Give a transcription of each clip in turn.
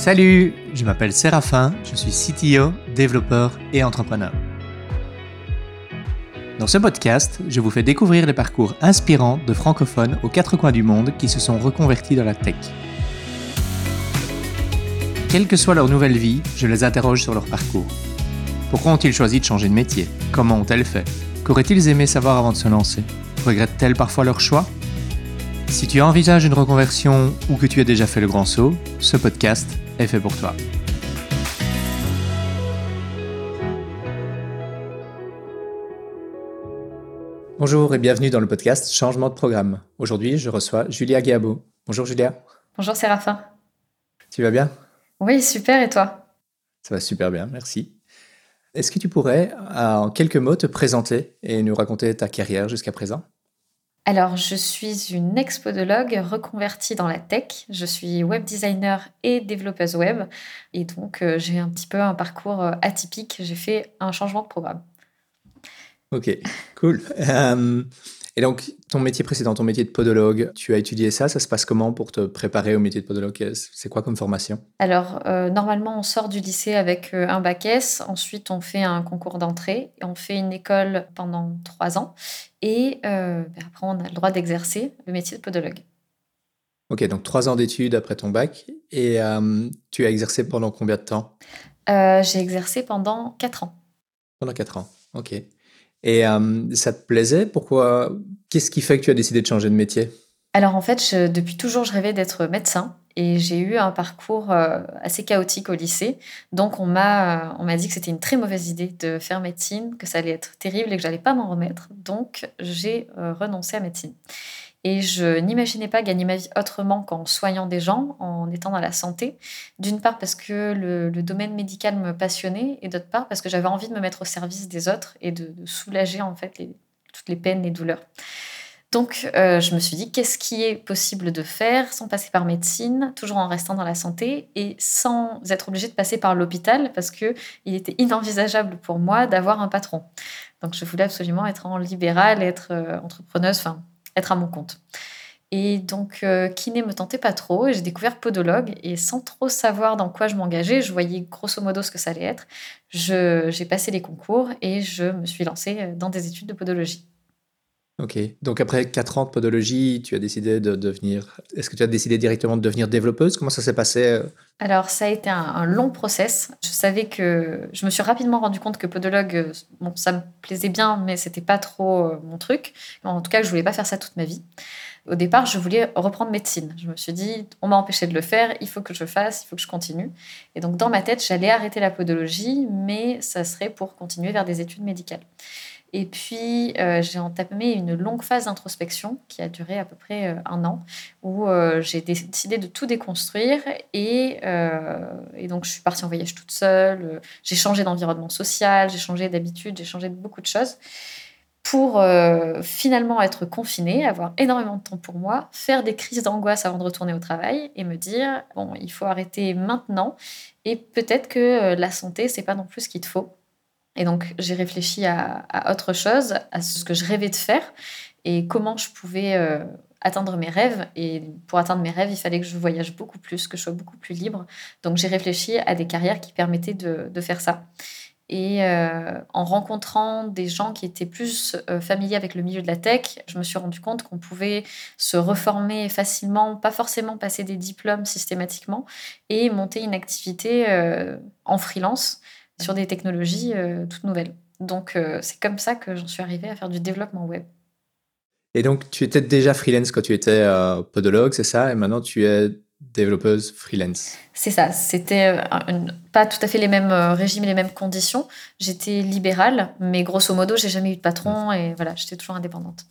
Salut, je m'appelle Séraphin, je suis CTO, développeur et entrepreneur. Dans ce podcast, je vous fais découvrir les parcours inspirants de francophones aux quatre coins du monde qui se sont reconvertis dans la tech. Quelle que soit leur nouvelle vie, je les interroge sur leur parcours. Pourquoi ont-ils choisi de changer de métier? Comment ont-elles fait? Qu'auraient-ils aimé savoir avant de se lancer? Regrettent-elles parfois leur choix? Si tu envisages une reconversion ou que tu as déjà fait le grand saut, ce podcast est fait pour toi. Bonjour et bienvenue dans le podcast Changement de programme. Aujourd'hui, je reçois Julia Guabo. Bonjour Julia. Bonjour Séraphin. Tu vas bien? Oui, super, et toi? Ça va super bien, merci. Est-ce que tu pourrais, en quelques mots, te présenter et nous raconter ta carrière jusqu'à présent? Alors, je suis une ex-podologue reconvertie dans la tech. Je suis web designer et développeuse web. Et donc, euh, j'ai un petit peu un parcours euh, atypique. J'ai fait un changement de programme. Ok, cool. Euh, et donc, ton métier précédent, ton métier de podologue, tu as étudié ça. Ça se passe comment pour te préparer au métier de podologue? C'est quoi comme formation? Alors, euh, normalement, on sort du lycée avec euh, un bac S. Ensuite, on fait un concours d'entrée. On fait une école pendant trois ans. Et euh, ben, après, on a le droit d'exercer le métier de podologue. Ok, donc trois ans d'études après ton bac. Et tu as exercé pendant combien de temps? J'ai exercé pendant quatre ans. Pendant quatre ans, ok. Et euh, ça te plaisait? Pourquoi Qu'est-ce qui fait que tu as décidé de changer de métier? Alors en fait, depuis toujours, je rêvais d'être médecin et j'ai eu un parcours euh, assez chaotique au lycée. Donc on m'a on m'a dit que c'était une très mauvaise idée de faire médecine, que ça allait être terrible et que j'allais pas m'en remettre. Donc j'ai euh, renoncé à médecine. Et je n'imaginais pas gagner ma vie autrement qu'en soignant des gens, en étant dans la santé. D'une part parce que le, domaine médical me passionnait, et d'autre part parce que j'avais envie de me mettre au service des autres et de, soulager en fait toutes les peines, les douleurs. Donc euh, je me suis dit qu'est-ce qui est possible de faire sans passer par médecine, toujours en restant dans la santé et sans être obligé de passer par l'hôpital parce que il était inenvisageable pour moi d'avoir un patron. Donc je voulais absolument être en libéral, être euh, entrepreneuse, enfin être à mon compte. Et donc, euh, kiné me tentait pas trop j'ai découvert podologue et sans trop savoir dans quoi je m'engageais, je voyais grosso modo ce que ça allait être. J'ai passé les concours et je me suis lancée dans des études de podologie. Ok, donc après 4 ans de podologie, tu as décidé de devenir. Est-ce que tu as décidé directement de devenir développeuse? Comment ça s'est passé euh? Alors, ça a été un, long process. Je savais que. Je me suis rapidement rendu compte que podologue, euh, bon, ça me plaisait bien, mais c'était pas trop euh, mon truc. En tout cas, je voulais pas faire ça toute ma vie. Au départ, je voulais reprendre médecine. Je me suis dit, on m'a empêché de le faire, il faut que je fasse, il faut que je continue. Et donc, dans ma tête, j'allais arrêter la podologie, mais ça serait pour continuer vers des études médicales. Et puis, euh, j'ai entamé une longue phase d'introspection qui a duré à peu près euh, un an, où euh, j'ai décidé de tout déconstruire. Et, donc, je suis partie en voyage toute seule. j'ai changé d'environnement social, j'ai changé d'habitude, j'ai changé de beaucoup de choses pour finalement être confinée, avoir énormément de temps pour moi, faire des crises d'angoisse avant de retourner au travail et me dire bon, il faut arrêter maintenant et peut-être que la santé, c'est pas non plus ce qu'il te faut. Et donc, j'ai réfléchi à, autre chose, à ce que je rêvais de faire et comment je pouvais euh, atteindre mes rêves. Et pour atteindre mes rêves, il fallait que je voyage beaucoup plus, que je sois beaucoup plus libre. Donc, j'ai réfléchi à des carrières qui permettaient de, faire ça. Et euh, en rencontrant des gens qui étaient plus euh, familiers avec le milieu de la tech, je me suis rendu compte qu'on pouvait se reformer facilement, pas forcément passer des diplômes systématiquement, et monter une activité en freelance sur des technologies euh, toutes nouvelles. Donc euh, c'est comme ça que j'en suis arrivée à faire du développement web. Et donc tu étais déjà freelance quand tu étais euh, podologue, c'est ça? Et maintenant tu es développeuse freelance. C'est ça, c'était pas tout à fait les mêmes régimes et les mêmes conditions. J'étais libérale, mais grosso modo, j'ai jamais eu de patron et voilà, j'étais toujours indépendante.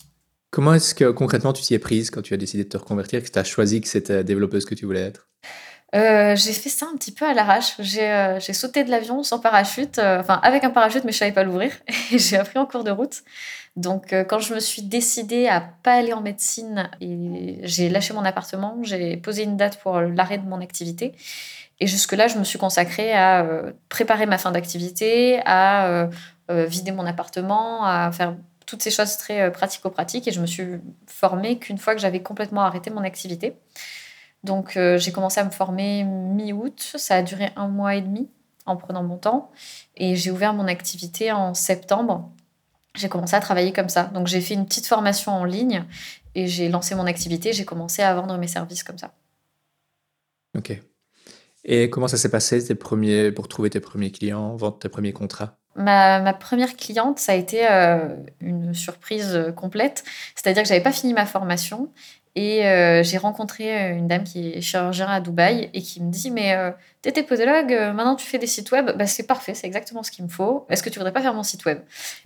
Comment est-ce que concrètement tu t'y es prise quand tu as décidé de te reconvertir, que tu as choisi que c'était développeuse que tu voulais être? Euh, j'ai fait ça un petit peu à l'arrache. J'ai euh, sauté de l'avion sans parachute, euh, enfin avec un parachute, mais je savais pas l'ouvrir. Et j'ai appris en cours de route. Donc, quand je me suis décidée à pas aller en médecine, j'ai lâché mon appartement, j'ai posé une date pour l'arrêt de mon activité. Et jusque-là, je me suis consacrée à préparer ma fin d'activité, à vider mon appartement, à faire toutes ces choses très pratico-pratiques. Et je me suis formée qu'une fois que j'avais complètement arrêté mon activité. Donc j'ai commencé à me former mi-août, ça a duré un mois et demi en prenant mon temps. Et j'ai ouvert mon activité en septembre. J'ai commencé à travailler comme ça. Donc j'ai fait une petite formation en ligne et j'ai lancé mon activité. J'ai commencé à vendre mes services comme ça. Ok. Et comment ça s'est passé tes premiers, pour trouver tes premiers clients, vendre tes premiers contrats? Ma, ma, première cliente, ça a été euh, une surprise complète. C'est-à-dire que j'avais pas fini ma formation et euh, j'ai rencontré euh, une dame qui est chirurgien à Dubaï et qui me dit Mais euh, t'étais podologue, maintenant tu fais des sites web. Bah, c'est parfait, c'est exactement ce qu'il me faut. Est-ce que tu voudrais pas faire mon site web?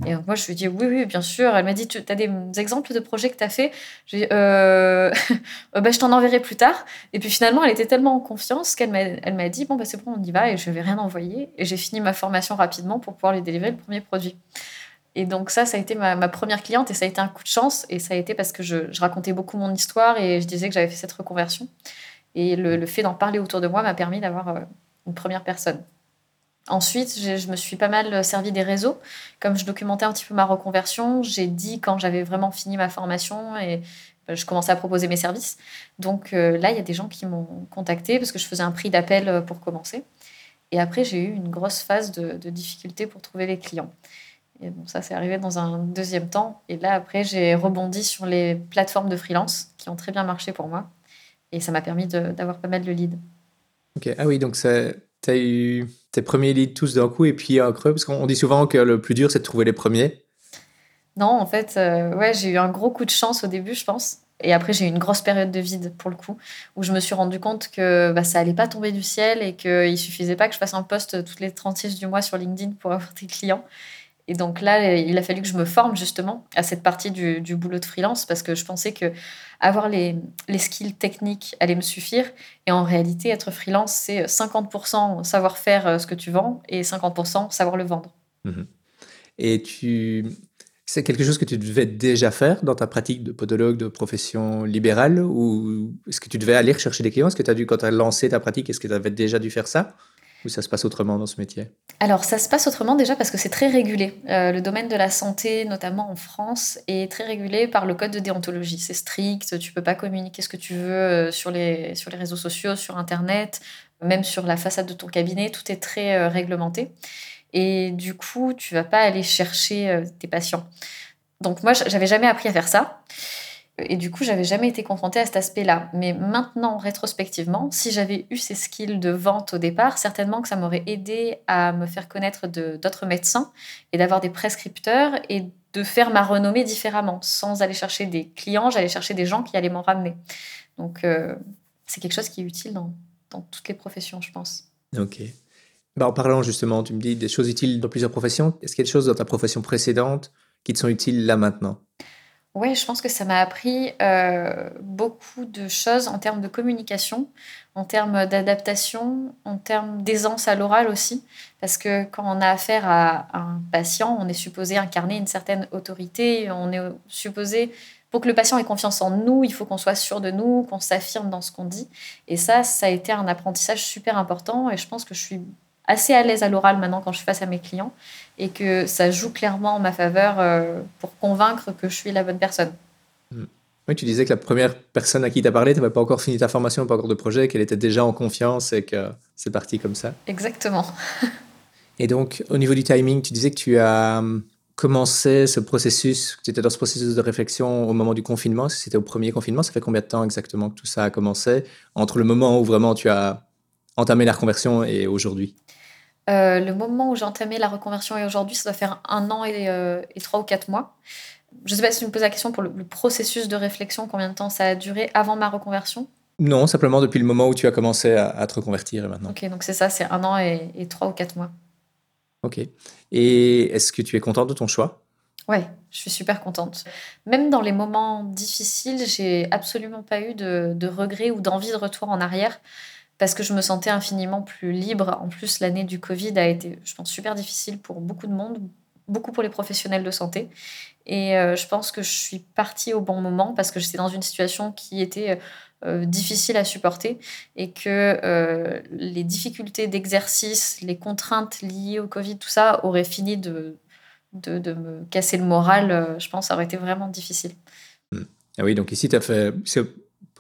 Et moi, je lui dit Oui, oui, bien sûr. Elle m'a dit Tu as des exemples de projets que tu as fait? Je lui ai dit bah, Je t'en enverrai plus tard. Et puis finalement, elle était tellement en confiance qu'elle m'a dit Bon, bah, c'est bon, on y va. Et je n'avais rien envoyé. Et j'ai fini ma formation rapidement pour pouvoir lui délivrer le premier produit. Et donc ça, ça a été ma, première cliente et ça a été un coup de chance. Et ça a été parce que je, racontais beaucoup mon histoire et je disais que j'avais fait cette reconversion. Et le, fait d'en parler autour de moi m'a permis d'avoir euh, une première personne. Ensuite, je, me suis pas mal servi des réseaux. Comme je documentais un petit peu ma reconversion, j'ai dit quand j'avais vraiment fini ma formation et ben, je commençais à proposer mes services. Donc euh, là, il y a des gens qui m'ont contacté parce que je faisais un prix d'appel euh, pour commencer. Et après, j'ai eu une grosse phase de, de difficulté pour trouver les clients. Et bon, ça, c'est arrivé dans un deuxième temps. Et là, après, j'ai rebondi sur les plateformes de freelance qui ont très bien marché pour moi. Et ça m'a permis d'avoir pas mal de leads. Ok, ah oui, donc tu as eu tes premiers leads tous d'un coup et puis un creux, parce qu'on dit souvent que le plus dur, c'est de trouver les premiers. Non, en fait, euh, ouais, j'ai eu un gros coup de chance au début, je pense. Et après, j'ai eu une grosse période de vide, pour le coup, où je me suis rendu compte que bah, ça allait pas tomber du ciel et qu'il suffisait pas que je fasse un post toutes les 36 du mois sur LinkedIn pour avoir des clients. Et donc là, il a fallu que je me forme justement à cette partie du, boulot de freelance parce que je pensais que avoir les, skills techniques allait me suffire. Et en réalité, être freelance, c'est 50% savoir faire euh, ce que tu vends et 50% savoir le vendre. Mhm. Et tu... c'est quelque chose que tu devais déjà faire dans ta pratique de podologue de profession libérale ou est-ce que tu devais aller chercher des clients? Est-ce que tu as dû, quand tu as lancé ta pratique, est-ce que tu avais déjà dû faire ça? Ou ça se passe autrement dans ce métier? Alors, ça se passe autrement déjà parce que c'est très régulé. Euh, le domaine de la santé, notamment en France, est très régulé par le code de déontologie. C'est strict, tu peux pas communiquer ce que tu veux euh, sur les, sur les réseaux sociaux, sur Internet, même sur la façade de ton cabinet. Tout est très euh, réglementé. Et du coup, tu vas pas aller chercher tes patients. Donc moi, j'avais jamais appris à faire ça. Et du coup, j'avais jamais été confrontée à cet aspect-là. Mais maintenant, rétrospectivement, si j'avais eu ces skills de vente au départ, certainement que ça m'aurait aidé à me faire connaître d'autres médecins et d'avoir des prescripteurs et de faire ma renommée différemment. Sans aller chercher des clients, j'allais chercher des gens qui allaient m'en ramener. Donc, euh, c'est quelque chose qui est utile dans, toutes les professions, je pense. Ok. Bah, en parlant justement, tu me dis des choses utiles dans plusieurs professions. Est-ce qu'il y a des choses dans ta profession précédente qui te sont utiles là maintenant? Oui, je pense que ça m'a appris euh, beaucoup de choses en termes de communication, en termes d'adaptation, en termes d'aisance à l'oral aussi. Parce que quand on a affaire à, un patient, on est supposé incarner une certaine autorité, on est supposé, pour que le patient ait confiance en nous, il faut qu'on soit sûr de nous, qu'on s'affirme dans ce qu'on dit. Et ça, ça a été un apprentissage super important et je pense que je suis assez à l'aise à l'oral maintenant quand je suis face à mes clients et que ça joue clairement en ma faveur euh, pour convaincre que je suis la bonne personne. Hmm. Oui, tu disais que la première personne à qui tu as parlé, tu n'avais pas encore fini ta formation, pas encore de projet, qu'elle était déjà en confiance et que c'est parti comme ça. Exactement. et donc, au niveau du timing, tu disais que tu as hum, commencé ce processus, que tu étais dans ce processus de réflexion au moment du confinement. Si c'était au premier confinement, ça fait combien de temps exactement que tout ça a commencé Entre le moment où vraiment tu as entamé la reconversion et aujourd'hui? Euh, le moment où j'ai entamé la reconversion et aujourd'hui, ça doit faire un an euh, et, trois ou quatre mois. Je ne sais pas si tu me poses la question pour le, processus de réflexion, combien de temps ça a duré avant ma reconversion Non, simplement depuis le moment où tu as commencé à, te reconvertir et maintenant. Ok, donc c'est ça, c'est un an et, trois ou quatre mois. Ok. Et est-ce que tu es contente de ton choix? Ouais, je suis super contente. Même dans les moments difficiles, j'ai absolument pas eu de, de regrets ou d'envie de retour en arrière parce que je me sentais infiniment plus libre. En plus, l'année du Covid a été, je pense, super difficile pour beaucoup de monde, beaucoup pour les professionnels de santé. Et euh, je pense que je suis partie au bon moment parce que j'étais dans une situation qui était euh, difficile à supporter et que euh, les difficultés d'exercice, les contraintes liées au Covid, tout ça aurait fini de, de, de me casser le moral. je pense que ça aurait été vraiment difficile. Hmm. Ah oui, donc ici, tu as fait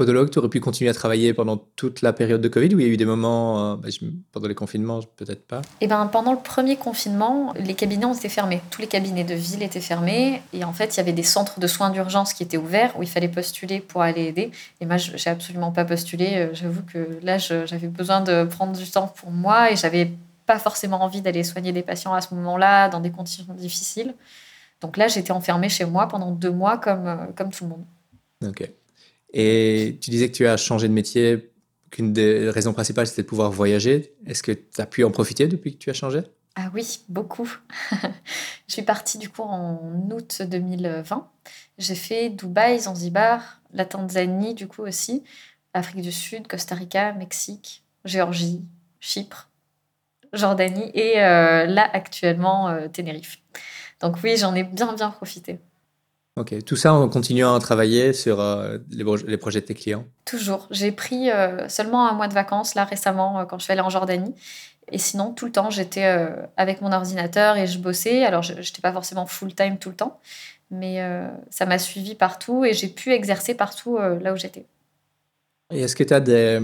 podologue, tu aurais pu continuer à travailler pendant toute la période de Covid ou il y a eu des moments, euh, bah, pendant les confinements, peut-être pas Eh ben, pendant le premier confinement, les cabinets ont été fermés. Tous les cabinets de ville étaient fermés. Et en fait, il y avait des centres de soins d'urgence qui étaient ouverts où il fallait postuler pour aller aider. Et moi, j'ai absolument pas postulé. Euh, j'avoue que là, j'avais besoin de prendre du temps pour moi et j'avais pas forcément envie d'aller soigner des patients à ce moment-là dans des conditions difficiles. Donc là, j'étais enfermée chez moi pendant deux mois comme, euh, comme tout le monde. Ok. Et tu disais que tu as changé de métier, qu'une des raisons principales, c'était de pouvoir voyager. Est-ce que tu as pu en profiter depuis que tu as changé? Ah oui, beaucoup. je suis partie du coup en août 2020. J'ai fait Dubaï, Zanzibar, la Tanzanie du coup aussi, Afrique du Sud, Costa Rica, Mexique, Géorgie, Chypre, Jordanie et euh, là actuellement euh, Tenerife. Donc oui, j'en ai bien bien profité. Ok, tout ça en continuant à travailler sur euh, les, projets de tes clients? Toujours. J'ai pris euh, seulement un mois de vacances là récemment euh, quand je suis allée en Jordanie. Et sinon, tout le temps, j'étais avec mon ordinateur et je bossais. Alors, je n'étais pas forcément full-time tout le temps, mais ça m'a suivi partout et j'ai pu exercer partout là où j'étais. Et est-ce que tu as des,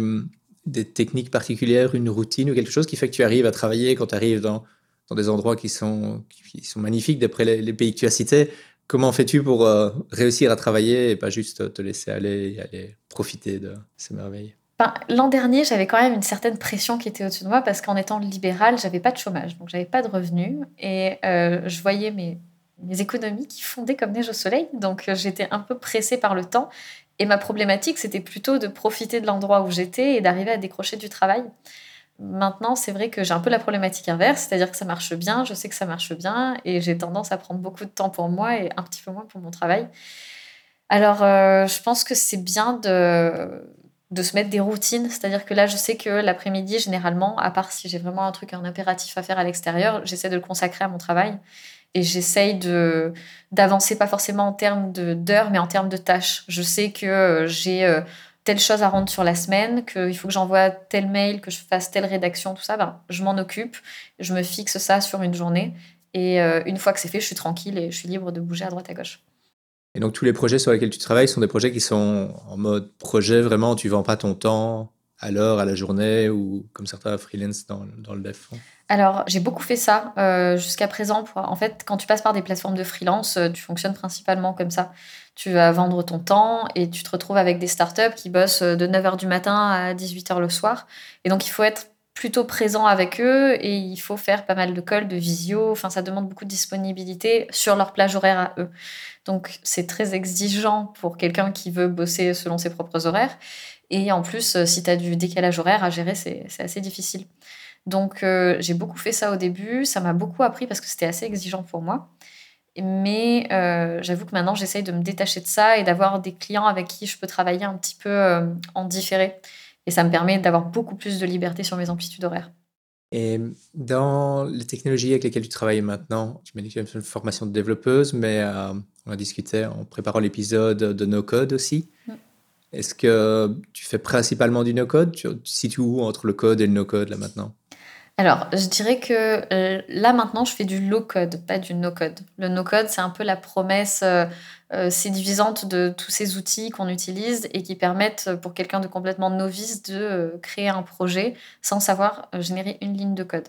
des, techniques particulières, une routine ou quelque chose qui fait que tu arrives à travailler quand tu arrives dans, dans des endroits qui sont, qui sont magnifiques d'après les, les pays que tu as cités? Comment fais-tu pour euh, réussir à travailler et pas juste te laisser aller et aller profiter de ces merveilles? Ben, L'an dernier, j'avais quand même une certaine pression qui était au-dessus de moi parce qu'en étant libérale, j'avais pas de chômage, donc j'avais pas de revenus et euh, je voyais mes, économies qui fondaient comme neige au soleil. Donc euh, j'étais un peu pressée par le temps et ma problématique, c'était plutôt de profiter de l'endroit où j'étais et d'arriver à décrocher du travail. Maintenant, c'est vrai que j'ai un peu la problématique inverse, c'est-à-dire que ça marche bien, je sais que ça marche bien, et j'ai tendance à prendre beaucoup de temps pour moi et un petit peu moins pour mon travail. Alors, euh, je pense que c'est bien de, de se mettre des routines, c'est-à-dire que là, je sais que l'après-midi, généralement, à part si j'ai vraiment un truc, un impératif à faire à l'extérieur, j'essaie de le consacrer à mon travail. Et j'essaye de d'avancer pas forcément en termes d'heures, mais en termes de tâches. Je sais que euh, j'ai euh, telle chose à rendre sur la semaine, qu'il faut que j'envoie tel mail, que je fasse telle rédaction, tout ça, ben, je m'en occupe, je me fixe ça sur une journée. Et euh, une fois que c'est fait, je suis tranquille et je suis libre de bouger à droite à gauche. Et donc tous les projets sur lesquels tu travailles sont des projets qui sont en mode projet, vraiment, tu vends pas ton temps? À l'heure, à la journée, ou comme certains freelance dans, le dev alors, j'ai beaucoup fait ça euh, jusqu'à présent. En fait, quand tu passes par des plateformes de freelance, euh, tu fonctionnes principalement comme ça. Tu vas vendre ton temps et tu te retrouves avec des startups qui bossent euh, de 9h du matin à 18h le soir. Et donc, il faut être plutôt présent avec eux et il faut faire pas mal de calls, de visio. Enfin, ça demande beaucoup de disponibilité sur leur plage horaire à eux. Donc, c'est très exigeant pour quelqu'un qui veut bosser selon ses propres horaires. Et en plus, si tu as du décalage horaire à gérer, c'est assez difficile. Donc euh, j'ai beaucoup fait ça au début, ça m'a beaucoup appris parce que c'était assez exigeant pour moi. Mais euh, j'avoue que maintenant j'essaye de me détacher de ça et d'avoir des clients avec qui je peux travailler un petit peu euh, en différé. Et ça me permet d'avoir beaucoup plus de liberté sur mes amplitudes horaires. Et dans les technologies avec lesquelles tu travailles maintenant, tu m'as dit que tu as une formation de développeuse, mais on a discuté en préparant l'épisode de No Code aussi. Mm. Est-ce que tu fais principalement du no-code? Tu te situes où entre le code et le no-code là maintenant? Alors, je dirais que euh, là maintenant, je fais du low-code, pas du no-code. Le no-code, c'est un peu la promesse euh, euh, séduisante de tous ces outils qu'on utilise et qui permettent pour quelqu'un de complètement novice de créer un projet sans savoir générer une ligne de code.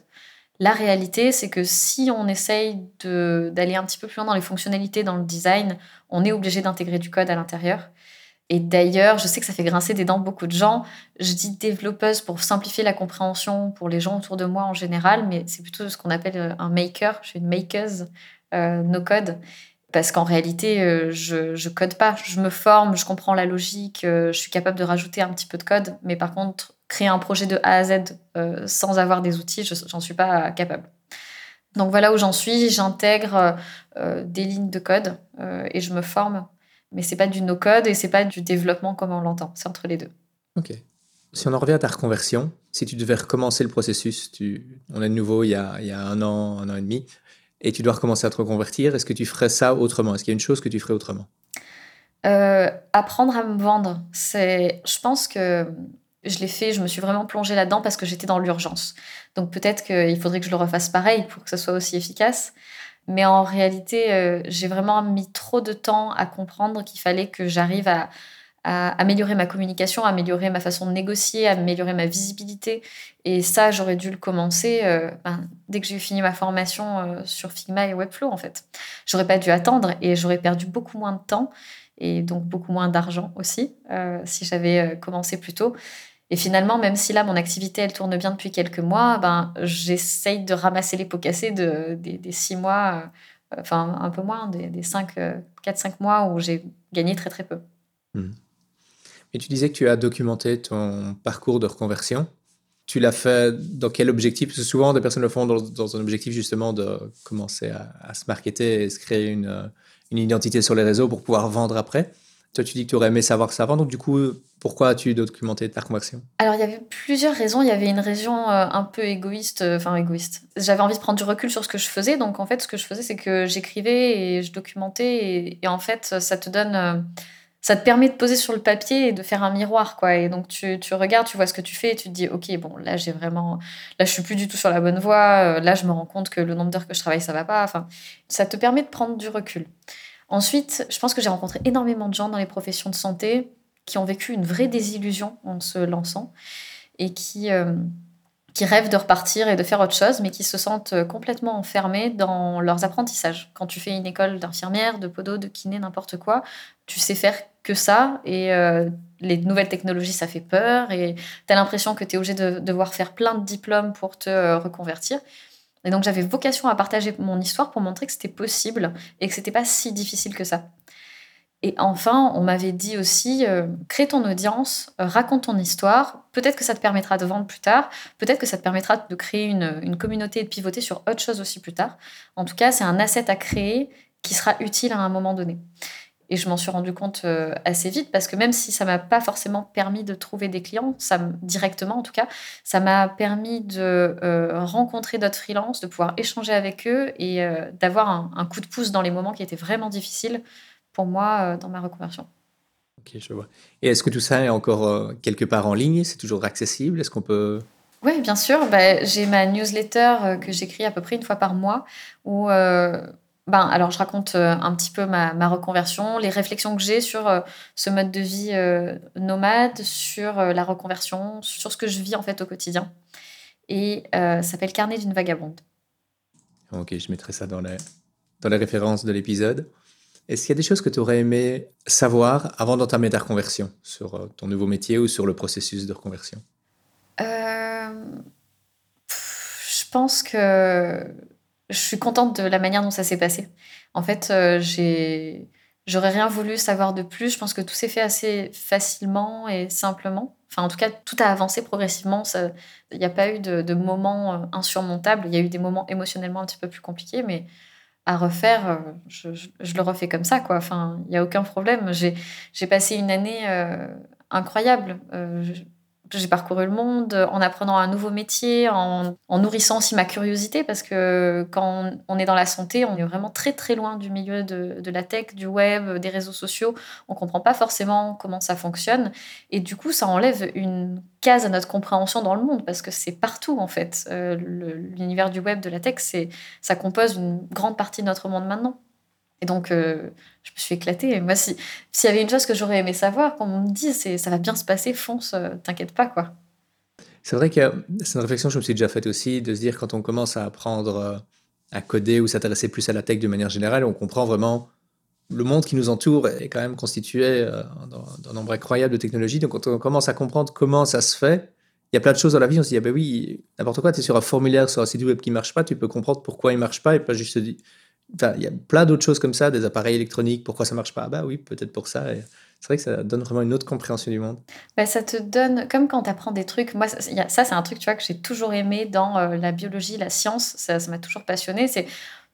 La réalité, c'est que si on essaye d'aller un petit peu plus loin dans les fonctionnalités, dans le design, on est obligé d'intégrer du code à l'intérieur. Et d'ailleurs, je sais que ça fait grincer des dents beaucoup de gens. Je dis développeuse pour simplifier la compréhension pour les gens autour de moi en général, mais c'est plutôt ce qu'on appelle euh, un maker. Je suis une makeuse euh, no code. Parce qu'en réalité, euh, je, je code pas. Je me forme, je comprends la logique, je suis capable de rajouter un petit peu de code. Mais par contre, créer un projet de A à Z sans avoir des outils, j'en suis pas capable. Donc voilà où j'en suis. J'intègre des lignes de code et je me forme mais c'est pas du no-code et c'est pas du développement comme on l'entend. C'est entre les deux. Ok. Si on en revient à ta reconversion, si tu devais recommencer le processus, tu, on est de nouveau il y, a, il y a un an, un an et demi, et tu dois recommencer à te reconvertir, est-ce que tu ferais ça autrement? Est-ce qu'il y a une chose que tu ferais autrement? Euh, Apprendre à me vendre. C'est, je pense que je l'ai fait, je me suis vraiment plongée là-dedans parce que j'étais dans l'urgence. Donc peut-être qu'il faudrait que je le refasse pareil pour que ce soit aussi efficace. Mais en réalité, euh, j'ai vraiment mis trop de temps à comprendre qu'il fallait que j'arrive à, améliorer ma communication, à améliorer ma façon de négocier, à améliorer ma visibilité. Et ça, j'aurais dû le commencer euh, ben, dès que j'ai fini ma formation euh, sur Figma et Webflow, en fait. J'aurais pas dû attendre et j'aurais perdu beaucoup moins de temps et donc beaucoup moins d'argent aussi si j'avais commencé plus tôt. Et finalement, même si là, mon activité, elle tourne bien depuis quelques mois, ben, j'essaye de ramasser les pots cassés de, des, six mois, enfin un peu moins, des, des cinq, quatre, cinq mois où j'ai gagné très très peu. Mmh. Et tu disais que tu as documenté ton parcours de reconversion. Tu l'as fait dans quel objectif? Parce que souvent, des personnes le font dans, un objectif justement de commencer à, se marketer et se créer une, une, identité sur les réseaux pour pouvoir vendre après. Toi, tu dis que tu aurais aimé savoir ça avant. Donc, du coup, pourquoi as-tu documenté ta reconversion? Alors, il y avait plusieurs raisons. Il y avait une raison euh, un peu égoïste. Euh, enfin, égoïste. J'avais envie de prendre du recul sur ce que je faisais. Donc, en fait, ce que je faisais, c'est que j'écrivais et je documentais. Et, en fait, ça te donne... Euh, ça te permet de poser sur le papier et de faire un miroir, quoi. Et donc, tu, tu regardes, tu vois ce que tu fais et tu te dis, OK, bon, là, j'ai vraiment, là, je suis plus du tout sur la bonne voie. Là, je me rends compte que le nombre d'heures que je travaille, ça va pas. Enfin, ça te permet de prendre du recul. Ensuite, je pense que j'ai rencontré énormément de gens dans les professions de santé qui ont vécu une vraie désillusion en se lançant et qui, euh, qui rêvent de repartir et de faire autre chose, mais qui se sentent complètement enfermés dans leurs apprentissages. Quand tu fais une école d'infirmière, de podo, de kiné, n'importe quoi, tu sais faire que ça et euh, les nouvelles technologies, ça fait peur et tu as l'impression que tu es obligé de devoir faire plein de diplômes pour te euh, reconvertir. Et donc j'avais vocation à partager mon histoire pour montrer que c'était possible et que c'était pas si difficile que ça. Et enfin, on m'avait dit aussi, euh, crée ton audience, raconte ton histoire. Peut-être que ça te permettra de vendre plus tard. Peut-être que ça te permettra de créer une, une, communauté et de pivoter sur autre chose aussi plus tard. En tout cas, c'est un asset à créer qui sera utile à un moment donné. Et je m'en suis rendu compte euh, assez vite parce que même si ça m'a pas forcément permis de trouver des clients, ça directement en tout cas, ça m'a permis de euh, rencontrer d'autres freelances, de pouvoir échanger avec eux et euh, d'avoir un, coup de pouce dans les moments qui étaient vraiment difficiles pour moi dans ma reconversion. Ok, je vois. Et est-ce que tout ça est encore quelque part en ligne? C'est toujours accessible? Est-ce qu'on peut oui, bien sûr. Bah, j'ai ma newsletter que j'écris à peu près une fois par mois où ben, alors, je raconte euh, un petit peu ma, reconversion, les réflexions que j'ai sur euh, ce mode de vie euh, nomade, sur la reconversion, sur ce que je vis en fait au quotidien. Et ça s'appelle Carnet d'une vagabonde. Ok, je mettrai ça dans les, dans les références de l'épisode. Est-ce qu'il y a des choses que tu aurais aimé savoir avant d'entamer ta reconversion sur ton nouveau métier ou sur le processus de reconversion? Je pense que je suis contente de la manière dont ça s'est passé. En fait, euh, j'ai, j'aurais rien voulu savoir de plus. Je pense que tout s'est fait assez facilement et simplement. Enfin, en tout cas, tout a avancé progressivement. Il n'y a pas eu de, de moments euh, insurmontables. Il y a eu des moments émotionnellement un petit peu plus compliqués, mais à refaire, euh, je, le refais comme ça. Enfin, il n'y a aucun problème. J'ai passé une année incroyable j'ai parcouru le monde en apprenant un nouveau métier, en, nourrissant aussi ma curiosité, parce que quand on est dans la santé, on est vraiment très très loin du milieu de, la tech, du web, des réseaux sociaux. On comprend pas forcément comment ça fonctionne. Et du coup, ça enlève une case à notre compréhension dans le monde, parce que c'est partout en fait. Euh, l'univers du web, de la tech, ça compose une grande partie de notre monde maintenant. Et donc, euh, je me suis éclatée. Moi, s'il y avait une chose que j'aurais aimé savoir, qu'on me dise, ça va bien se passer, fonce, euh, t'inquiète pas, quoi. C'est vrai que c'est une réflexion que je me suis déjà faite aussi, de se dire quand on commence à apprendre euh, à coder ou s'intéresser plus à la tech de manière générale, on comprend vraiment le monde qui nous entoure est quand même constitué d'un nombre incroyable de technologies. Donc, quand on commence à comprendre comment ça se fait, il y a plein de choses dans la vie, on se dit, ah ben oui, n'importe quoi, tu es sur un formulaire, sur un site web qui marche pas, tu peux comprendre pourquoi il marche pas et pas juste il y a plein d'autres choses comme ça, des appareils électroniques, pourquoi ça marche pas? Bah oui, peut-être pour ça. c'est vrai que ça donne vraiment une autre compréhension du monde. Bah, ça te donne, comme quand tu apprends des trucs, moi, ça, c'est un truc tu vois, que j'ai toujours aimé dans euh, la biologie, la science, ça m'a toujours passionné. C'est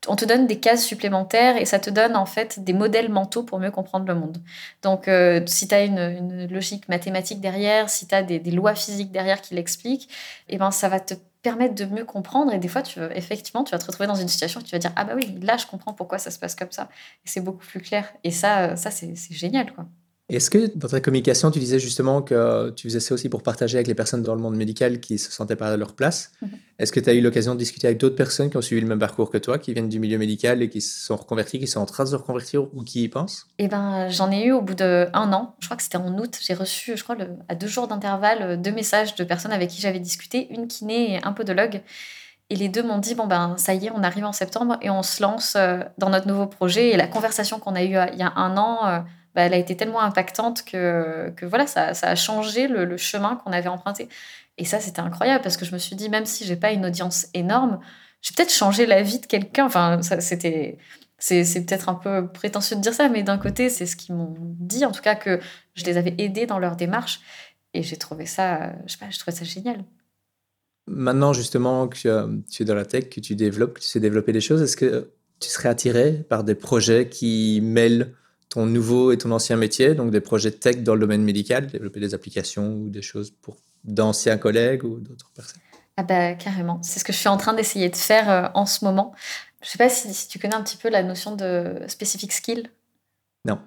on te donne des cases supplémentaires et ça te donne en fait des modèles mentaux pour mieux comprendre le monde. Donc, euh, si tu as une, logique mathématique derrière, si tu as des, lois physiques derrière qui l'expliquent, et eh ben, ça va te permettre de mieux comprendre. Et des fois, tu, effectivement, tu vas te retrouver dans une situation où tu vas dire Ah bah oui, là, je comprends pourquoi ça se passe comme ça. Et c'est beaucoup plus clair. Et ça, euh, ça c'est génial, quoi. Est-ce que dans ta communication, tu disais justement que tu faisais ça aussi pour partager avec les personnes dans le monde médical qui se sentaient pas à leur place? Mhm. Est-ce que tu as eu l'occasion de discuter avec d'autres personnes qui ont suivi le même parcours que toi, qui viennent du milieu médical et qui se sont reconvertis, qui sont en train de se reconvertir ou qui y pensent? Eh ben, j'en ai eu au bout d'un an. Je crois que c'était en août. J'ai reçu, je crois, à deux jours d'intervalle, deux messages de personnes avec qui j'avais discuté, une kiné et un podologue. Et les deux m'ont dit bon ben ça y est, on arrive en septembre et on se lance euh, dans notre nouveau projet. Et la conversation qu'on a eue euh, il y a un an euh, bah, elle a été tellement impactante que, voilà, ça, ça, a changé le, chemin qu'on avait emprunté. Et ça, c'était incroyable parce que je me suis dit, même si j'ai pas une audience énorme, j'ai peut-être changé la vie de quelqu'un. Enfin, c'était, c'est, peut-être un peu prétentieux de dire ça, mais d'un côté, c'est ce qu'ils m'ont dit, en tout cas, que je les avais aidés dans leur démarche. Et j'ai trouvé ça, je sais pas, je trouvais ça génial. Maintenant, justement, que tu es dans la tech, que tu développes, que tu sais développer des choses, est-ce que tu serais attiré par des projets qui mêlent ton nouveau et ton ancien métier, donc des projets tech dans le domaine médical, développer des applications ou des choses pour d'anciens collègues ou d'autres personnes? Ah bah carrément, c'est ce que je suis en train d'essayer de faire euh, en ce moment. Je sais pas si, tu connais un petit peu la notion de specific skill. Non.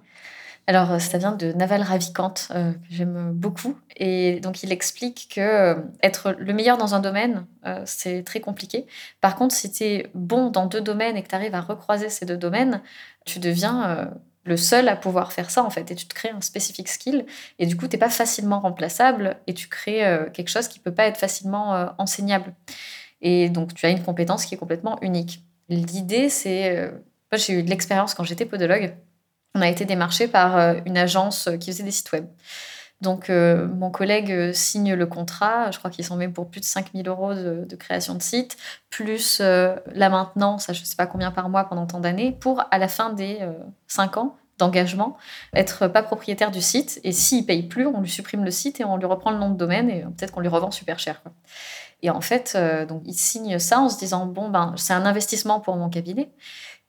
Alors, euh, ça vient de Naval Ravikant, euh, que j'aime beaucoup. Et donc, il explique que être le meilleur dans un domaine, c'est très compliqué. Par contre, si tu es bon dans deux domaines et que tu arrives à recroiser ces deux domaines, tu deviens le seul à pouvoir faire ça en fait et tu te crées un spécifique skill et du coup tu n'es pas facilement remplaçable et tu crées euh, quelque chose qui peut pas être facilement euh, enseignable. Et donc tu as une compétence qui est complètement unique. L'idée c'est euh, moi j'ai eu de l'expérience quand j'étais podologue. On a été démarché par une agence qui faisait des sites web donc, mon collègue signe le contrat. Je crois qu'ils sont même pour plus de 5000 euros de, création de site, plus la maintenance, je ne sais pas combien par mois pendant tant d'années, pour à la fin des 5 ans d'engagement, être pas propriétaire du site. Et s'il paye plus, on lui supprime le site et on lui reprend le nom de domaine et peut-être qu'on lui revend super cher. Et en fait, donc il signe ça en se disant bon ben c'est un investissement pour mon cabinet.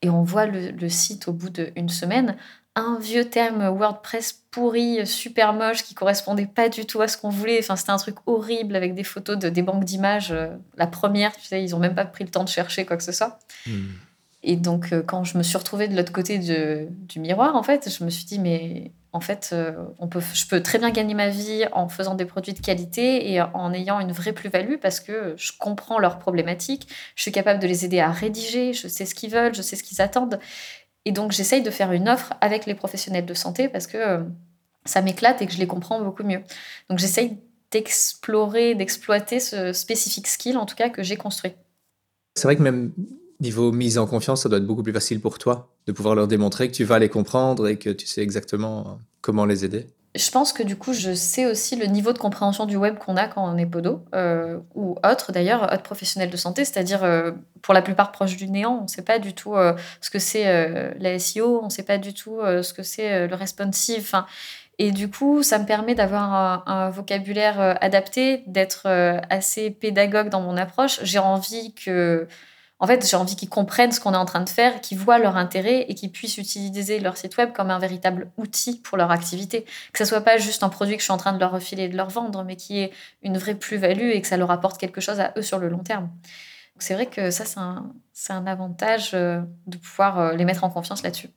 Et on voit le, le site au bout d'une semaine un vieux terme WordPress pourri, super moche, qui correspondait pas du tout à ce qu'on voulait. Enfin, c'était un truc horrible avec des photos de des banques d'images. Euh, la première, tu sais, ils ont même pas pris le temps de chercher quoi que ce soit. Hmm. Et donc, euh, quand je me suis retrouvée de l'autre côté du miroir, en fait, je me suis dit, mais en fait, euh, on peut, je peux très bien gagner ma vie en faisant des produits de qualité et en ayant une vraie plus-value parce que je comprends leurs problématiques, je suis capable de les aider à rédiger, je sais ce qu'ils veulent, je sais ce qu'ils attendent. Et donc, j'essaye de faire une offre avec les professionnels de santé parce que euh, ça m'éclate et que je les comprends beaucoup mieux. Donc, j'essaye d'explorer, d'exploiter ce spécifique skill, en tout cas, que j'ai construit. C'est vrai que même niveau mise en confiance, ça doit être beaucoup plus facile pour toi de pouvoir leur démontrer que tu vas les comprendre et que tu sais exactement comment les aider je pense que du coup, je sais aussi le niveau de compréhension du web qu'on a quand on est podo, euh, ou autre d'ailleurs, autre professionnel de santé, c'est-à-dire euh, pour la plupart proche du néant. On ne sait pas du tout euh, ce que c'est la SEO, on ne sait pas du tout ce que c'est le responsive. Et du coup, ça me permet d'avoir un, vocabulaire adapté, d'être assez pédagogue dans mon approche. J'ai envie que en fait, j'ai envie qu'ils comprennent ce qu'on est en train de faire, qu'ils voient leur intérêt et qu'ils puissent utiliser leur site web comme un véritable outil pour leur activité. Que ce soit pas juste un produit que je suis en train de leur refiler et de leur vendre, mais qui ait une vraie plus-value et que ça leur apporte quelque chose à eux sur le long terme. C'est vrai que ça, c'est un, avantage euh, de pouvoir euh, les mettre en confiance là-dessus.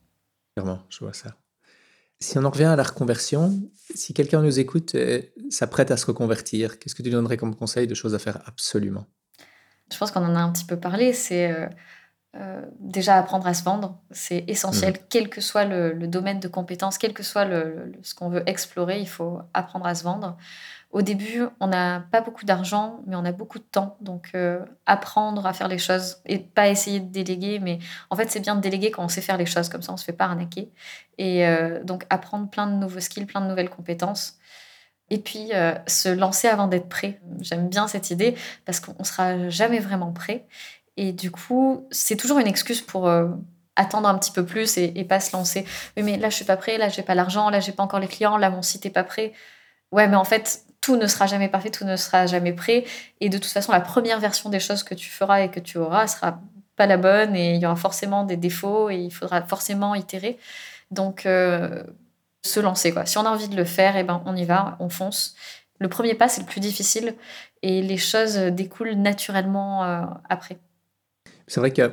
Clairement, je vois ça. Si on en revient à la reconversion, si quelqu'un nous écoute et s'apprête à se reconvertir, qu'est-ce que tu donnerais comme conseil de choses à faire absolument? Je pense qu'on en a un petit peu parlé, c'est euh, euh, déjà apprendre à se vendre. C'est essentiel, mmh. quel que soit le, domaine de compétences, quel que soit le, ce qu'on veut explorer, il faut apprendre à se vendre. Au début, on n'a pas beaucoup d'argent, mais on a beaucoup de temps. Donc, euh, apprendre à faire les choses et pas essayer de déléguer. Mais en fait, c'est bien de déléguer quand on sait faire les choses. Comme ça, on ne se fait pas arnaquer. Et donc, apprendre plein de nouveaux skills, plein de nouvelles compétences et puis euh, se lancer avant d'être prêt. J'aime bien cette idée parce qu'on ne sera jamais vraiment prêt. Et du coup, c'est toujours une excuse pour euh, attendre un petit peu plus et, pas se lancer. Oui, mais là, je suis pas prêt, là, j'ai pas l'argent, là, j'ai pas encore les clients, là, mon site est pas prêt. Ouais, mais en fait, tout ne sera jamais parfait, tout ne sera jamais prêt. Et de toute façon, la première version des choses que tu feras et que tu auras sera pas la bonne et il y aura forcément des défauts et il faudra forcément itérer. Donc, euh, se lancer. Quoi. Si on a envie de le faire, eh ben, on y va, on fonce. Le premier pas, c'est le plus difficile et les choses découlent naturellement euh, après. C'est vrai que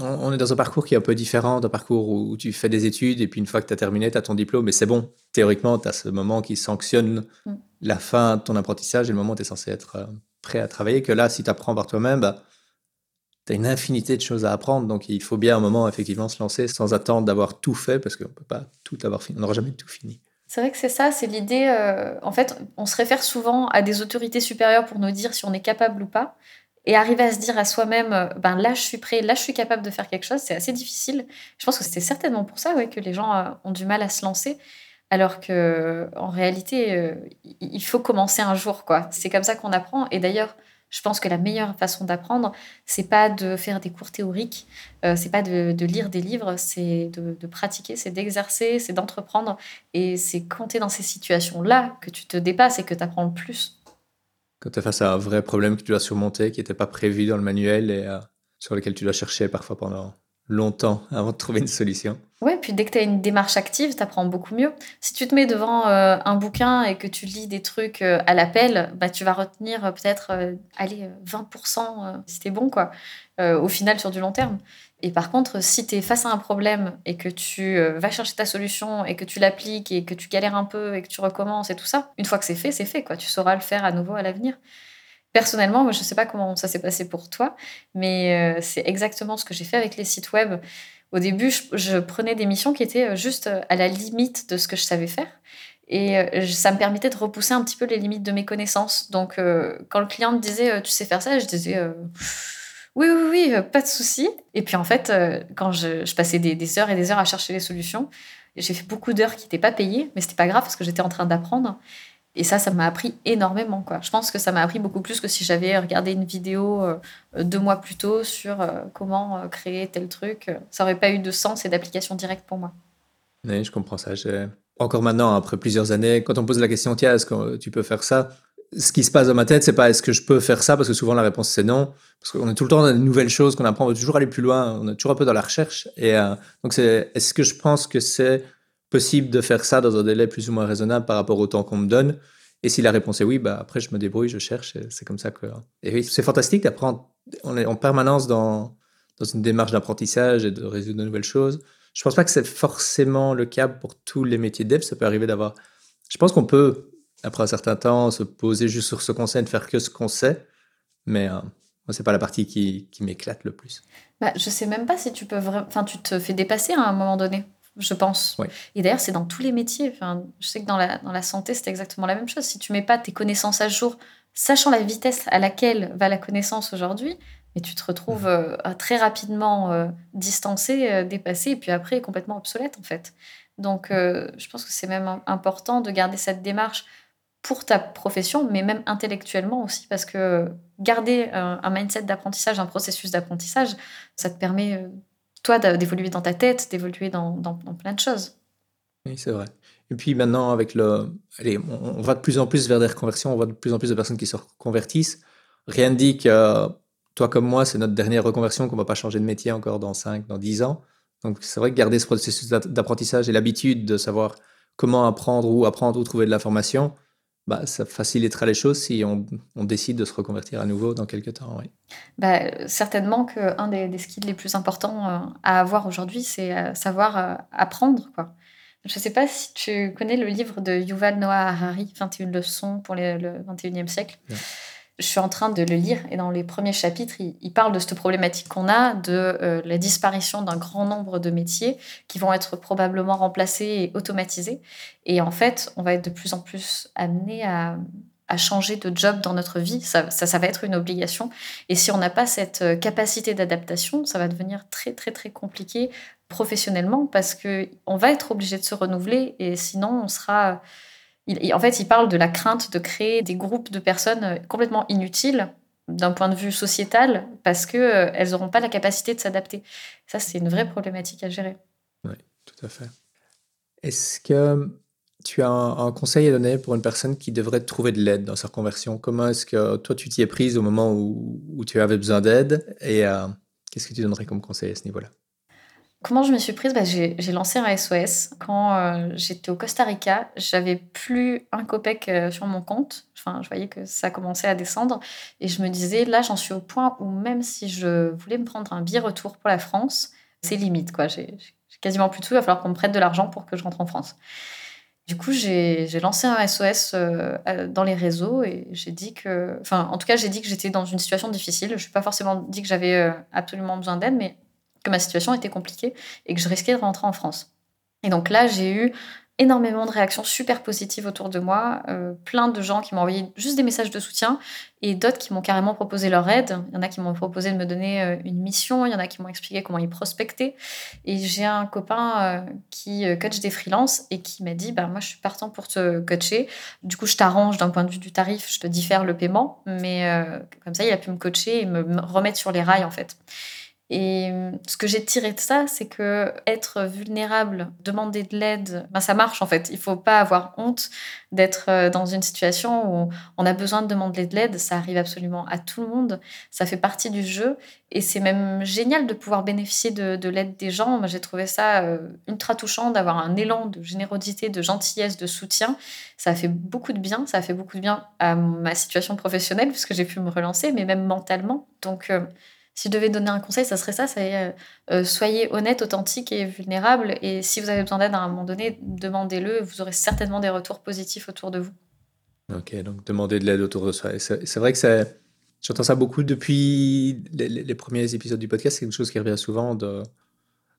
on est dans un parcours qui est un peu différent d'un parcours où tu fais des études et puis une fois que tu as terminé, tu as ton diplôme et c'est bon. Théoriquement, tu as ce moment qui sanctionne mm. la fin de ton apprentissage et le moment où tu es censé être euh, prêt à travailler. Que là, si tu apprends par toi-même, bah, tu as une infinité de choses à apprendre. Donc il faut bien un moment, effectivement, se lancer sans attendre d'avoir tout fait parce qu'on ne peut pas tout avoir fini. On n'aura jamais tout fini. C'est vrai que c'est ça, c'est l'idée. Euh, en fait, on se réfère souvent à des autorités supérieures pour nous dire si on est capable ou pas. Et arriver à se dire à soi-même, euh, ben là je suis prêt, là je suis capable de faire quelque chose, c'est assez difficile. Je pense que c'est certainement pour ça que les gens euh, ont du mal à se lancer, alors que en réalité, il faut commencer un jour, quoi. C'est comme ça qu'on apprend. Et d'ailleurs, je pense que la meilleure façon d'apprendre, c'est pas de faire des cours théoriques, c'est pas de, lire des livres, c'est de, de, pratiquer, c'est d'exercer, c'est d'entreprendre. Et c'est quand tu es dans ces situations-là que tu te dépasses et que tu apprends le plus quand tu es face à un vrai problème que tu dois surmonter, qui n'était pas prévu dans le manuel et euh, sur lequel tu dois chercher parfois pendant longtemps avant de trouver une solution. Ouais, puis dès que tu as une démarche active, tu apprends beaucoup mieux. Si tu te mets devant euh, un bouquin et que tu lis des trucs euh, à l'appel, bah, tu vas retenir peut-être allez, 20% si tu es bon, quoi, au final sur du long terme. Et par contre, si tu es face à un problème et que tu euh, vas chercher ta solution et que tu l'appliques et que tu galères un peu et que tu recommences et tout ça, une fois que c'est fait, c'est fait. Quoi. Tu sauras le faire à nouveau à l'avenir. Personnellement, moi, je ne sais pas comment ça s'est passé pour toi, mais euh, c'est exactement ce que j'ai fait avec les sites web. Au début, je, prenais des missions qui étaient euh, juste à la limite de ce que je savais faire. Et ça me permettait de repousser un petit peu les limites de mes connaissances. Donc, quand le client me disait Tu sais faire ça je disais oui, oui, oui, euh, pas de souci. Et puis en fait, euh, quand je, passais des, heures et des heures à chercher les solutions, j'ai fait beaucoup d'heures qui n'étaient pas payées, mais c'était pas grave parce que j'étais en train d'apprendre. Et ça, ça m'a appris énormément. Quoi. Je pense que ça m'a appris beaucoup plus que si j'avais regardé une vidéo euh, deux mois plus tôt sur comment créer tel truc. Ça n'aurait pas eu de sens et d'application directe pour moi. Oui, je comprends ça. Encore maintenant, après plusieurs années, quand on pose la question, tiens, est-ce que tu peux faire ça ce qui se passe dans ma tête, c'est pas est-ce que je peux faire ça, parce que souvent la réponse c'est non, parce qu'on est tout le temps dans des nouvelles choses qu'on apprend, on veut toujours aller plus loin, on est toujours un peu dans la recherche. Et euh, donc c'est est-ce que je pense que c'est possible de faire ça dans un délai plus ou moins raisonnable par rapport au temps qu'on me donne Et si la réponse est oui, bah après je me débrouille, je cherche, c'est comme ça que. C'est fantastique d'apprendre. On est en permanence dans dans une démarche d'apprentissage et de résoudre de nouvelles choses. Je pense pas que c'est forcément le cas pour tous les métiers de dev. Ça peut arriver d'avoir. Je pense qu'on peut après un certain temps, se poser juste sur ce qu'on sait, ne faire que ce qu'on sait. Mais euh, c'est pas la partie qui, m'éclate le plus. Bah, je sais même pas si tu peux vraiment. Enfin, tu te fais dépasser à un moment donné, je pense. Et d'ailleurs, c'est dans tous les métiers. Enfin, je sais que dans la, dans la santé, c'est exactement la même chose. Si tu mets pas tes connaissances à jour, sachant la vitesse à laquelle va la connaissance aujourd'hui, mais tu te retrouves mmh. euh, très rapidement euh, distancé, dépassé, et puis après complètement obsolète en fait. Donc, je pense que c'est même important de garder cette démarche pour ta profession, mais même intellectuellement aussi, parce que garder un, mindset d'apprentissage, un processus d'apprentissage, ça te permet, euh, toi, d'évoluer dans ta tête, d'évoluer dans, plein de choses. Oui, c'est vrai. Et puis maintenant, avec le. Allez, on, va de plus en plus vers des reconversions, on voit de plus en plus de personnes qui se reconvertissent. Rien ne dit que toi comme moi, c'est notre dernière reconversion, qu'on ne va pas changer de métier encore dans 5, dans 10 ans. Donc c'est vrai que garder ce processus d'apprentissage et l'habitude de savoir comment apprendre, où apprendre, où trouver de l'information, bah, ça facilitera les choses si on, on, décide de se reconvertir à nouveau dans quelques temps. Oui. Bah, certainement qu'un des, des skills les plus importants euh, à avoir aujourd'hui, c'est euh, savoir euh, apprendre. Quoi. Je ne sais pas si tu connais le livre de Yuval Noah Harari, 21 leçons pour le 21e siècle je suis en train de le lire et dans les premiers chapitres, il, parle de cette problématique qu'on a de euh, la disparition d'un grand nombre de métiers qui vont être probablement remplacés et automatisés. Et en fait, on va être de plus en plus amené à, changer de job dans notre vie. Ça, ça, va être une obligation. Et si on n'a pas cette euh, capacité d'adaptation, ça va devenir très, très, très compliqué professionnellement parce qu'on va être obligé de se renouveler et sinon on sera en fait, il parle de la crainte de créer des groupes de personnes euh, complètement inutiles d'un point de vue sociétal parce qu'elles euh, n'auront pas la capacité de s'adapter. Ça, c'est une vraie problématique à gérer. Oui, tout à fait. Est-ce que tu as un, conseil à donner pour une personne qui devrait trouver de l'aide dans sa reconversion Comment est-ce que toi, tu t'y es prise au moment où, tu avais besoin d'aide? Et euh, qu'est-ce que tu donnerais comme conseil à ce niveau-là? Comment je me suis prise? Bah, J'ai lancé un SOS. Quand euh, j'étais au Costa Rica, j'avais plus un copec euh, sur mon compte. Enfin, je voyais que ça commençait à descendre. Et je me disais, là, j'en suis au point où même si je voulais me prendre un billet retour pour la France, c'est limite. quoi. J'ai quasiment plus de sous. Il va falloir qu'on me prête de l'argent pour que je rentre en France. Du coup, j'ai lancé un SOS euh, dans les réseaux et j'ai dit que, enfin, en tout cas, j'ai dit que j'étais dans une situation difficile. Je n'ai pas forcément dit que j'avais absolument besoin d'aide, mais que ma situation était compliquée et que je risquais de rentrer en France. Et donc là, j'ai eu énormément de réactions super positives autour de moi, euh, plein de gens qui m'ont envoyé juste des messages de soutien et d'autres qui m'ont carrément proposé leur aide. Il y en a qui m'ont proposé de me donner euh, une mission, il y en a qui m'ont expliqué comment ils prospectaient. Et j'ai un copain euh, qui coach des freelances et qui m'a dit bah, Moi, je suis partant pour te coacher. Du coup, je t'arrange d'un point de vue du tarif, je te diffère le paiement, mais comme ça, il a pu me coacher et me remettre sur les rails en fait. Et euh, ce que j'ai tiré de ça, c'est que être vulnérable, demander de l'aide, ben ça marche en fait. Il faut pas avoir honte d'être euh, dans une situation où on a besoin de demander de l'aide. Ça arrive absolument à tout le monde. Ça fait partie du jeu. Et c'est même génial de pouvoir bénéficier de, de l'aide des gens. J'ai trouvé ça euh, ultra touchant d'avoir un élan de générosité, de gentillesse, de soutien. Ça a fait beaucoup de bien. Ça a fait beaucoup de bien à ma situation professionnelle puisque j'ai pu me relancer, mais même mentalement. Donc, si je devais donner un conseil, ça serait ça, c'est euh, euh, soyez honnête, authentique et vulnérable. Et si vous avez besoin d'aide à un moment donné, demandez-le. Vous aurez certainement des retours positifs autour de vous. Ok, donc demander de l'aide autour de soi. C'est vrai que j'entends ça beaucoup depuis les, premiers épisodes du podcast. C'est quelque chose qui revient souvent de,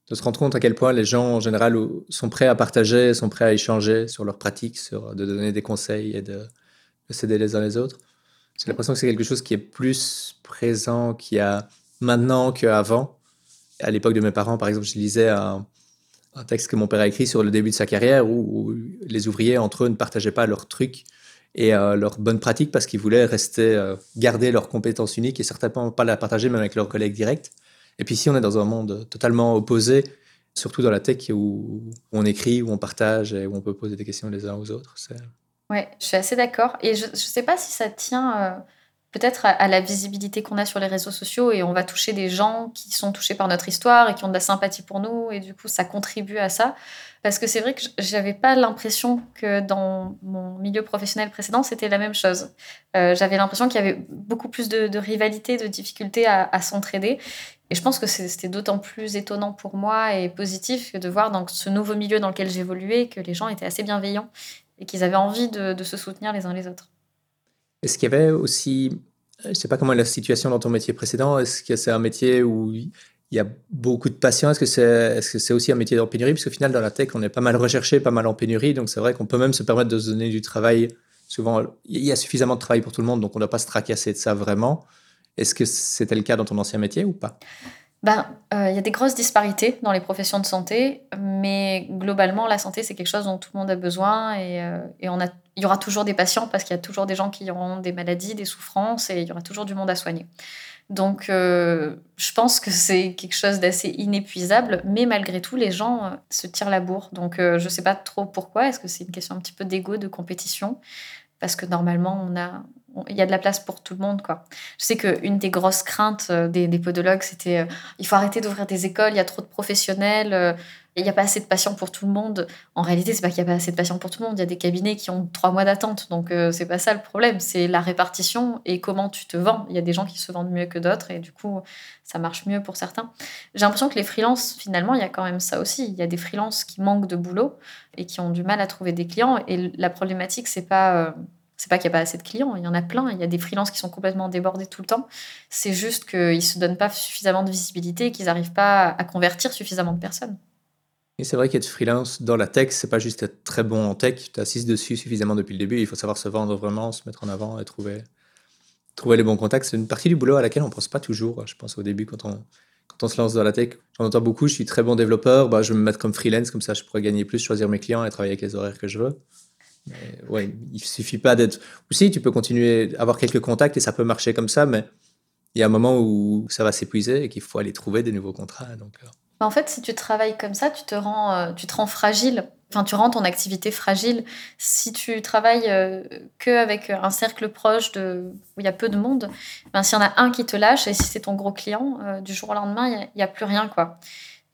de, se rendre compte à quel point les gens en général sont prêts à partager, sont prêts à échanger sur leurs pratiques, sur de donner des conseils et de, de s'aider les uns les autres. J'ai l'impression que c'est quelque chose qui est plus présent, qui a maintenant qu'avant. À l'époque de mes parents, par exemple, je lisais un, texte que mon père a écrit sur le début de sa carrière où, les ouvriers entre eux ne partageaient pas leurs trucs et euh, leurs bonnes pratiques parce qu'ils voulaient rester, euh, garder leurs compétences uniques et certainement pas la partager même avec leurs collègues directs. Et puis si on est dans un monde totalement opposé, surtout dans la tech où, on écrit, où on partage et où on peut poser des questions les uns aux autres. Ouais, je suis assez d'accord. Et je ne sais pas si ça tient euh, peut-être à, la visibilité qu'on a sur les réseaux sociaux et on va toucher des gens qui sont touchés par notre histoire et qui ont de la sympathie pour nous et du coup ça contribue à ça. Parce que c'est vrai que j'avais pas l'impression que dans mon milieu professionnel précédent c'était la même chose. Euh, j'avais l'impression qu'il y avait beaucoup plus de, rivalité, de difficulté à, s'entraider. Et je pense que c'était d'autant plus étonnant pour moi et positif que de voir dans ce nouveau milieu dans lequel j'évoluais que les gens étaient assez bienveillants et qu'ils avaient envie de se soutenir les uns les autres. Est-ce qu'il y avait aussi, je ne sais pas comment est la situation dans ton métier précédent, est-ce que c'est un métier où il y a beaucoup de patients Est-ce que c'est est -ce c'est aussi un métier en pénurie Parce qu'au final, dans la tech, on est pas mal recherché, pas mal en pénurie. Donc c'est vrai qu'on peut même se permettre de se donner du travail. Souvent, il y a suffisamment de travail pour tout le monde, donc on ne doit pas se tracasser de ça vraiment. Est-ce que c'était le cas dans ton ancien métier ou pas? Ben, euh, il y a des grosses disparités dans les professions de santé, mais globalement, la santé, c'est quelque chose dont tout le monde a besoin et, euh, et on a, il y aura toujours des patients parce qu'il y a toujours des gens qui auront des maladies, des souffrances et il y aura toujours du monde à soigner. Donc, euh, je pense que c'est quelque chose d'assez inépuisable, mais malgré tout, les gens se tirent la bourre. Donc, je ne sais pas trop pourquoi. Est-ce que c'est une question un petit peu d'ego, de compétition? Parce que normalement, il y a de la place pour tout le monde. Je sais qu'une des grosses craintes euh, des, podologues, c'était euh, il faut arrêter d'ouvrir des écoles, il y a trop de professionnels, euh, il n'y a pas assez de patients pour tout le monde. En réalité, c'est pas qu'il n'y a pas assez de patients pour tout le monde. Il y a des cabinets qui ont trois mois d'attente. Donc, c'est pas ça le problème. C'est la répartition et comment tu te vends. Il y a des gens qui se vendent mieux que d'autres et du coup, ça marche mieux pour certains. J'ai l'impression que les freelances, finalement, il y a quand même ça aussi. Il y a des freelances qui manquent de boulot et qui ont du mal à trouver des clients. Et la problématique, c'est pas c'est pas qu'il n'y a pas assez de clients, il y en a plein. Il y a des freelances qui sont complètement débordés tout le temps. C'est juste qu'ils ne se donnent pas suffisamment de visibilité et qu'ils n'arrivent pas à convertir suffisamment de personnes. Et c'est vrai qu'être freelance dans la tech, c'est pas juste être très bon en tech. Tu assises dessus suffisamment depuis le début. Il faut savoir se vendre vraiment, se mettre en avant et trouver, trouver les bons contacts. C'est une partie du boulot à laquelle on pense pas toujours. Je pense au début, quand on, quand on se lance dans la tech, j'en entends beaucoup. Je suis très bon développeur. Bah, je vais me mettre comme freelance, comme ça je pourrais gagner plus, choisir mes clients et travailler avec les horaires que je veux. Mais ouais, il suffit pas d'être. Aussi, tu peux continuer à avoir quelques contacts et ça peut marcher comme ça, mais il y a un moment où ça va s'épuiser et qu'il faut aller trouver des nouveaux contrats. Donc, euh. En fait, si tu travailles comme ça, tu te rends, euh, tu te rends fragile. Enfin, tu rends ton activité fragile. Si tu travailles euh, que avec un cercle proche de, où il y a peu de monde, ben, s'il y en a un qui te lâche et si c'est ton gros client, du jour au lendemain, il n'y a, a, plus rien. quoi.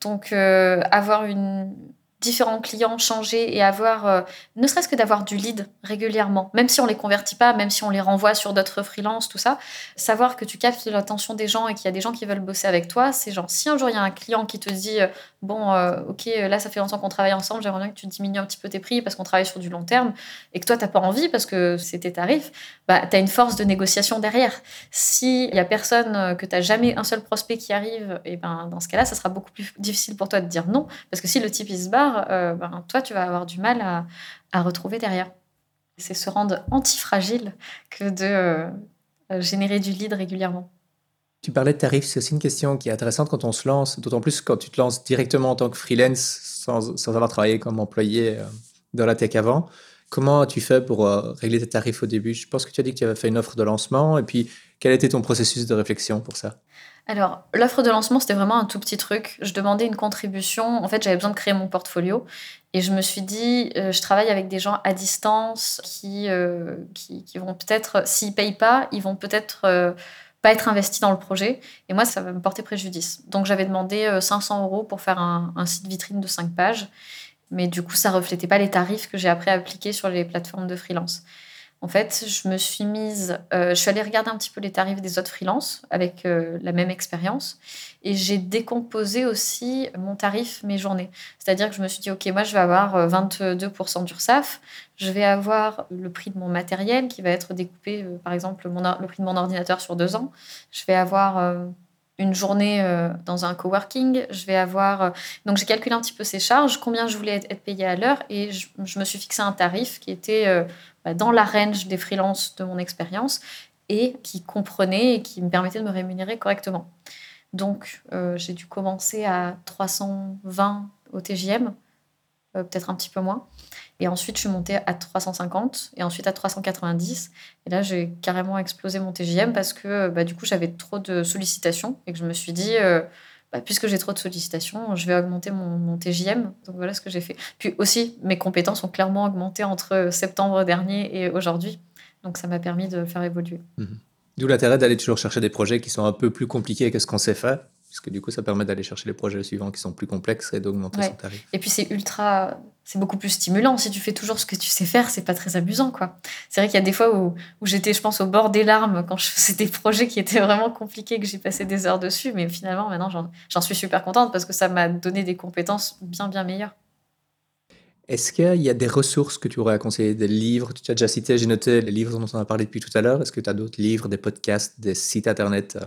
Donc, avoir une, différents clients changer et avoir, euh, ne serait-ce que d'avoir du lead régulièrement, même si on les convertit pas, même si on les renvoie sur d'autres freelances, tout ça, savoir que tu captes l'attention des gens et qu'il y a des gens qui veulent bosser avec toi, c'est genre, si un jour il y a un client qui te dit, euh, bon, euh, ok, là ça fait longtemps qu'on travaille ensemble, j'aimerais bien que tu diminues un petit peu tes prix parce qu'on travaille sur du long terme et que toi t'as pas envie parce que c'est tes tarifs, bah, as une force de négociation derrière. S'il y a personne, que tu jamais un seul prospect qui arrive, et ben dans ce cas-là, ça sera beaucoup plus difficile pour toi de dire non parce que si le type il se barre, euh, ben, toi, tu vas avoir du mal à, retrouver derrière. C'est se rendre antifragile que de euh, générer du lead régulièrement. Tu parlais de tarifs, c'est aussi une question qui est intéressante quand on se lance, d'autant plus quand tu te lances directement en tant que freelance sans, avoir travaillé comme employé euh, dans la tech avant. Comment as-tu fait pour régler tes tarifs au début? Je pense que tu as dit que tu avais fait une offre de lancement, et puis quel était ton processus de réflexion pour ça? Alors, l'offre de lancement, c'était vraiment un tout petit truc. Je demandais une contribution. En fait, j'avais besoin de créer mon portfolio. Et je me suis dit, euh, je travaille avec des gens à distance qui, euh, qui, vont peut-être, s'ils payent pas, ils vont peut-être euh, pas être investis dans le projet. Et moi, ça va me porter préjudice. Donc, j'avais demandé 500 euros pour faire un, un, site vitrine de 5 pages. Mais du coup, ça reflétait pas les tarifs que j'ai après appliqués sur les plateformes de freelance. En fait, je me suis mise, euh, je suis allée regarder un petit peu les tarifs des autres freelances avec euh, la même expérience et j'ai décomposé aussi mon tarif mes journées. C'est-à-dire que je me suis dit, OK, moi je vais avoir 22% euh, d'URSAF, je vais avoir le prix de mon matériel qui va être découpé, par exemple, le prix de mon ordinateur sur deux ans, je vais avoir une journée dans un coworking, je vais avoir... donc j'ai calculé un petit peu ces charges, combien je voulais être, payée à l'heure et je, me suis fixé un tarif qui était bah, dans la range des freelances de mon expérience et qui comprenait et qui me permettait de me rémunérer correctement. Donc, euh, j'ai dû commencer à 320 au TGM, euh, peut-être un petit peu moins. Et ensuite, je suis montée à 350 et ensuite à 390. Et là, j'ai carrément explosé mon TGM parce que bah, du coup, j'avais trop de sollicitations et que je me suis dit, euh, bah, puisque j'ai trop de sollicitations, je vais augmenter mon, mon TJM. Donc voilà ce que j'ai fait. Puis aussi, mes compétences ont clairement augmenté entre septembre dernier et aujourd'hui. Donc ça m'a permis de faire évoluer. Mhm. D'où l'intérêt d'aller toujours chercher des projets qui sont un peu plus compliqués que ce qu'on sait faire puisque du coup, ça permet d'aller chercher les projets suivants qui sont plus complexes et d'augmenter son tarif. Et puis, c'est ultra, c'est beaucoup plus stimulant. Si tu fais toujours ce que tu sais faire, c'est pas très amusant, quoi. C'est vrai qu'il y a des fois où, où j'étais, je pense, au bord des larmes quand je faisais des projets qui étaient vraiment compliqués, que j'ai passé des heures dessus. Mais finalement, maintenant, j'en suis super contente parce que ça m'a donné des compétences bien, bien meilleures. Est-ce qu'il y a des ressources que tu aurais à conseiller, des livres? Tu as déjà cité, j'ai noté les livres dont on a parlé depuis tout à l'heure. Est-ce que tu as d'autres livres, des podcasts, des sites internet euh,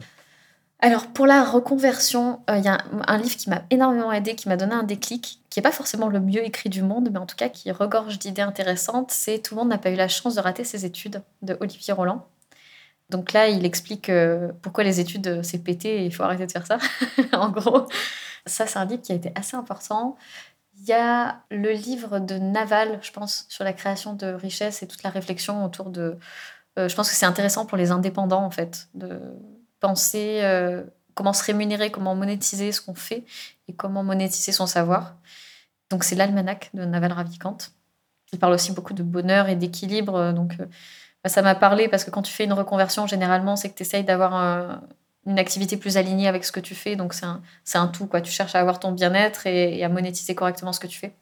alors pour la reconversion, euh, il y a un, livre qui m'a énormément aidé, qui m'a donné un déclic, qui n'est pas forcément le mieux écrit du monde, mais en tout cas qui regorge d'idées intéressantes. C'est Tout le monde n'a pas eu la chance de rater ses études de Olivier Roland. Donc là, il explique euh, pourquoi les études euh, c'est pété et il faut arrêter de faire ça. en gros, ça c'est un livre qui a été assez important. Il y a le livre de Naval, je pense, sur la création de richesses et toute la réflexion autour de. je pense que c'est intéressant pour les indépendants en fait de euh, comment se rémunérer, comment monétiser ce qu'on fait et comment monétiser son savoir. Donc c'est l'almanach de Naval Ravikant. Il parle aussi beaucoup de bonheur et d'équilibre. Donc euh, bah, ça m'a parlé parce que quand tu fais une reconversion, généralement, c'est que tu essayes d'avoir une activité plus alignée avec ce que tu fais. Donc c'est un, un, tout. Quoi. Tu cherches à avoir ton bien-être et, à monétiser correctement ce que tu fais.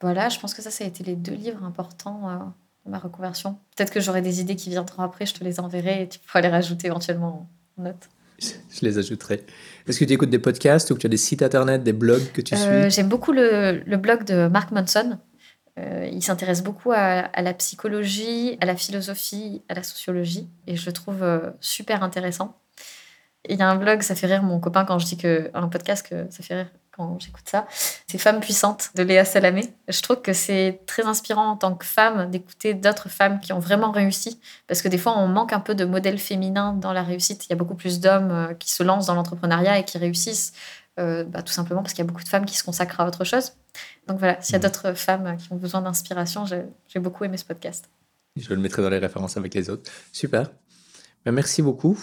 Voilà, je pense que ça, ça a été les deux livres importants euh, ma reconversion. Peut-être que j'aurai des idées qui viendront après, je te les enverrai et tu pourras les rajouter éventuellement en note. Je les ajouterai. Est-ce que tu écoutes des podcasts ou que tu as des sites internet, des blogs que tu euh, suis? J'aime beaucoup le, le, blog de Mark Manson. Euh, il s'intéresse beaucoup à, la psychologie, à la philosophie, à la sociologie et je le trouve euh, super intéressant. Il y a un blog, ça fait rire mon copain quand je dis que un podcast que ça fait rire quand j'écoute ça. C'est Femmes puissantes de Léa Salamé. Je trouve que c'est très inspirant en tant que femme d'écouter d'autres femmes qui ont vraiment réussi. Parce que des fois, on manque un peu de modèles féminins dans la réussite. Il y a beaucoup plus d'hommes euh, qui se lancent dans l'entrepreneuriat et qui réussissent. Euh, bah, tout simplement parce qu'il y a beaucoup de femmes qui se consacrent à autre chose. Donc voilà, s'il y a mmh. d'autres femmes qui ont besoin d'inspiration, j'ai beaucoup aimé ce podcast. Je le mettrai dans les références avec les autres. Super. Ben, merci beaucoup.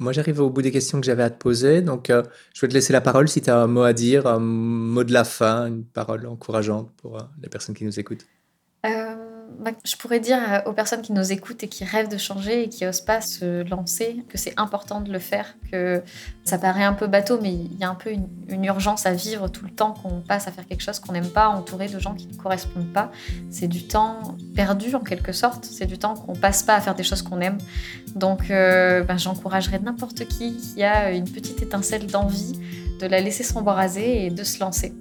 Moi, j'arrive au bout des questions que j'avais à te poser. Donc, euh, je vais te laisser la parole si tu as un mot à dire, un mot de la fin, une parole encourageante pour euh, les personnes qui nous écoutent. Euh, bah, je pourrais dire aux personnes qui nous écoutent et qui rêvent de changer et qui n'osent pas se lancer que c'est important de le faire, que ça paraît un peu bateau, mais il y a un peu une, urgence à vivre tout le temps qu'on passe à faire quelque chose qu'on n'aime pas, entouré de gens qui ne correspondent pas. C'est du temps perdu en quelque sorte, c'est du temps qu'on passe pas à faire des choses qu'on aime. Donc euh, bah, j'encouragerais n'importe qui qui a une petite étincelle d'envie de la laisser s'embraser et de se lancer.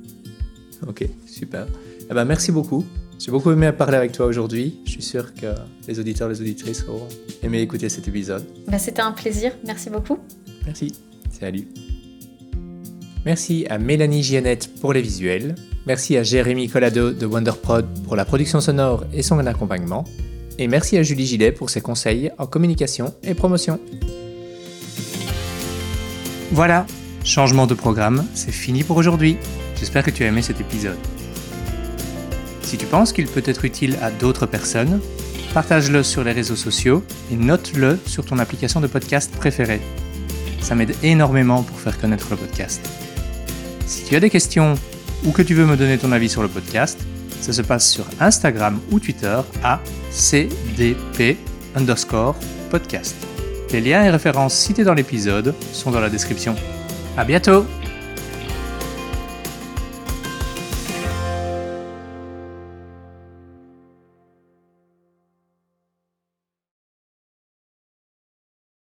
Ok, super. Eh ben, merci beaucoup. J'ai beaucoup aimé parler avec toi aujourd'hui. Je suis sûr que les auditeurs et les auditrices auront aimé écouter cet épisode. Ben, C'était un plaisir. Merci beaucoup. Merci. Salut. Merci à Mélanie Giannette pour les visuels. Merci à Jérémy Collado de WonderProd pour la production sonore et son accompagnement. Et merci à Julie Gillet pour ses conseils en communication et promotion. Voilà, changement de programme, c'est fini pour aujourd'hui. J'espère que tu as aimé cet épisode. Si tu penses qu'il peut être utile à d'autres personnes, partage-le sur les réseaux sociaux et note-le sur ton application de podcast préférée. Ça m'aide énormément pour faire connaître le podcast. Si tu as des questions ou que tu veux me donner ton avis sur le podcast, ça se passe sur Instagram ou Twitter à cdp underscore podcast. Les liens et références cités dans l'épisode sont dans la description. À bientôt!